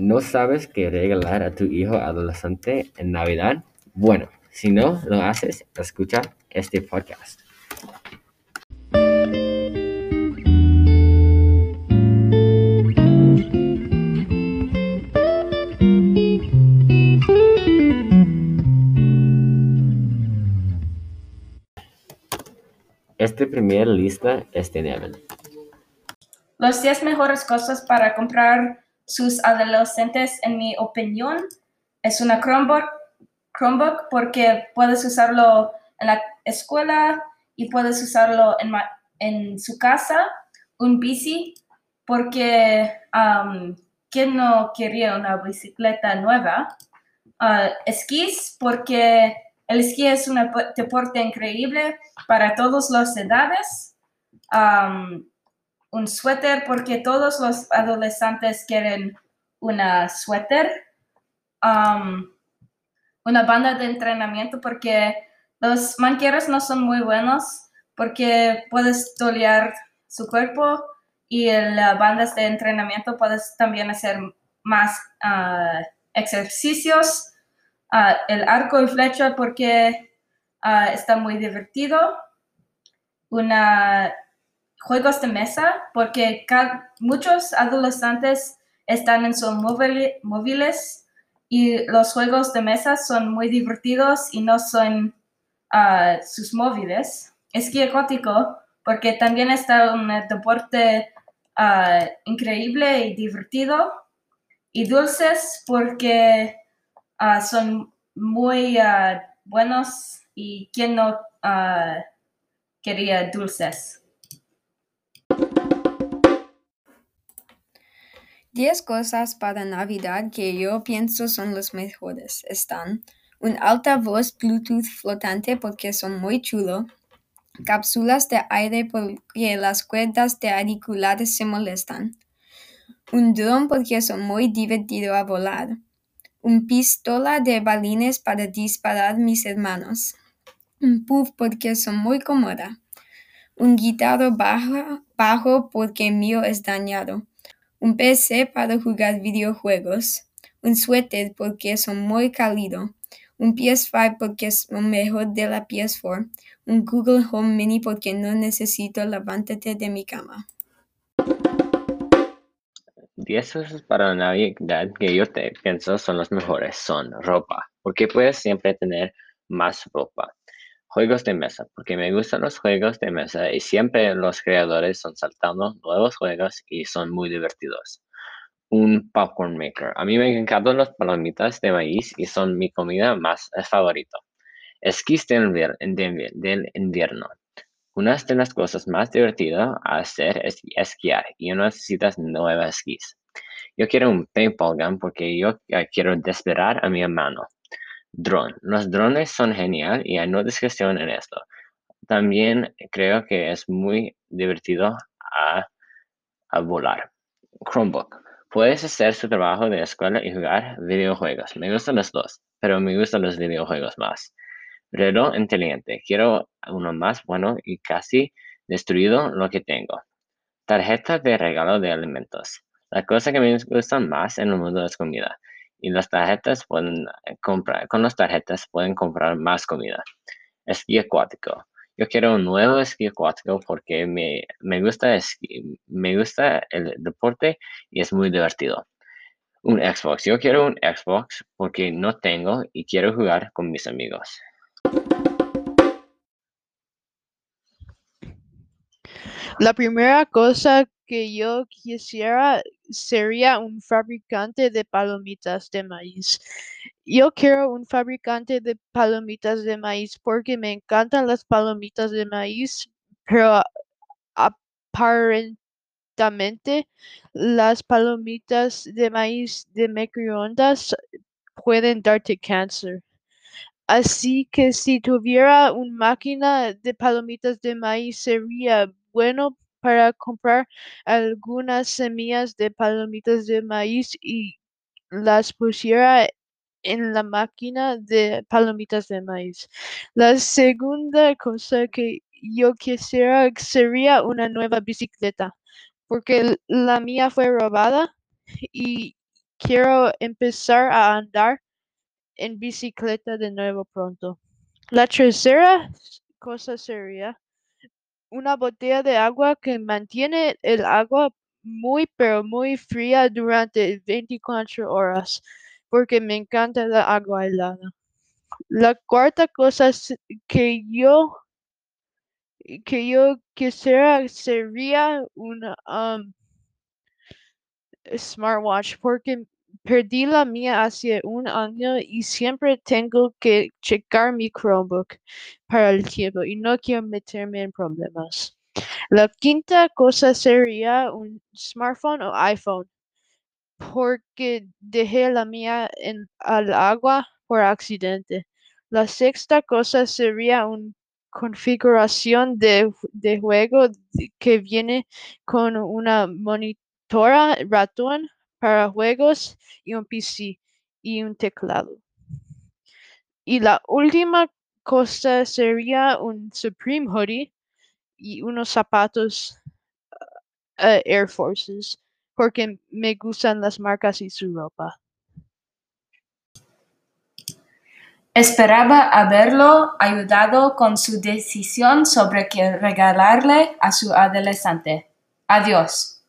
¿No sabes qué regalar a tu hijo adolescente en Navidad? Bueno, si no lo haces, escucha este podcast. Esta primera lista es de Nevin. Las 10 mejores cosas para comprar sus adolescentes, en mi opinión, es una Chromebook, Chromebook porque puedes usarlo en la escuela y puedes usarlo en, en su casa, un bici, porque um, ¿quién no quería una bicicleta nueva? Uh, esquís, porque el esquí es un deporte increíble para todas las edades. Um, un suéter porque todos los adolescentes quieren una suéter. Um, una banda de entrenamiento porque los manqueros no son muy buenos porque puedes tolear su cuerpo y las bandas de entrenamiento puedes también hacer más uh, ejercicios el arco y flecha porque está muy divertido. Una juegos de mesa porque muchos adolescentes están en sus móviles y los juegos de mesa son muy divertidos y no son sus móviles. Esquí acuático porque también está un deporte increíble y divertido. Y dulces porque Ah, son muy buenos y quien no quería dulces. Diez cosas para Navidad que yo pienso son las mejores. Están un altavoz Bluetooth flotante porque son muy chulo, cápsulas de aire porque las cuerdas de auriculares se molestan, un dron porque son muy divertido a volar, un pistola de balines para disparar mis hermanos, un puff porque son muy cómoda, un guitarro bajo, bajo porque mío es dañado, un PC para jugar videojuegos, un suéter porque son muy cálido, un PS5 porque es lo mejor de la PS4, un Google Home Mini porque no necesito levantarte de mi cama. 10 cosas para Navidad que yo te pienso son los mejores. Son ropa, porque puedes siempre tener más ropa. Juegos de mesa, porque me gustan los juegos de mesa y siempre los creadores son saltando nuevos juegos y son muy divertidos. Un popcorn maker. A mí me encantan las palomitas de maíz y son mi comida más favorita. Esquís del, invierno. Una de las cosas más divertidas a hacer es esquiar y no necesitas nuevas esquís. Yo quiero un paintball gun porque yo quiero desesperar a mi hermano. Drone. Los drones son genial y hay no discusión en esto. También creo que es muy divertido a, a volar. Chromebook. Puedes hacer su trabajo de escuela y jugar videojuegos. Me gustan los dos, pero me gustan los videojuegos más. Reloj inteligente. Quiero uno más bueno y casi destruido lo que tengo. Tarjeta de regalo de alimentos. La cosa que me gusta más en el mundo es comida. Y las tarjetas pueden comprar, con las tarjetas pueden comprar más comida. Esquí acuático. Yo quiero un nuevo esquí acuático porque me, me gusta me gusta el deporte y es muy divertido. Un Xbox. Yo quiero un Xbox porque no tengo y quiero jugar con mis amigos. La primera cosa que yo quisiera sería un fabricante de palomitas de maíz. Yo quiero un fabricante de palomitas de maíz porque me encantan las palomitas de maíz, pero aparentemente las palomitas de maíz de microondas pueden darte cáncer. Así que si tuviera una máquina de palomitas de maíz sería bueno para comprar algunas semillas de palomitas de maíz y las pusiera en la máquina de palomitas de maíz. La segunda cosa que yo quisiera sería una nueva bicicleta, porque la mía fue robada y quiero empezar a andar en bicicleta de nuevo pronto. La tercera cosa sería una botella de agua que mantiene el agua muy pero muy fría durante 24 horas porque me encanta la agua helada. La cuarta cosa que yo que yo quisiera sería una um, smartwatch porque perdí la mía hace un año y siempre tengo que checar mi Chromebook para el tiempo y no quiero meterme en problemas. La quinta cosa sería un smartphone o iPhone porque dejé la mía en al agua por accidente. La sexta cosa sería una configuración de, de juego que viene con una monitora ratón para juegos y un PC y un teclado. Y la última cosa sería un Supreme Hoodie y unos zapatos uh, Air Forces porque me gustan las marcas y su ropa. Esperaba haberlo ayudado con su decisión sobre qué regalarle a su adolescente. Adiós.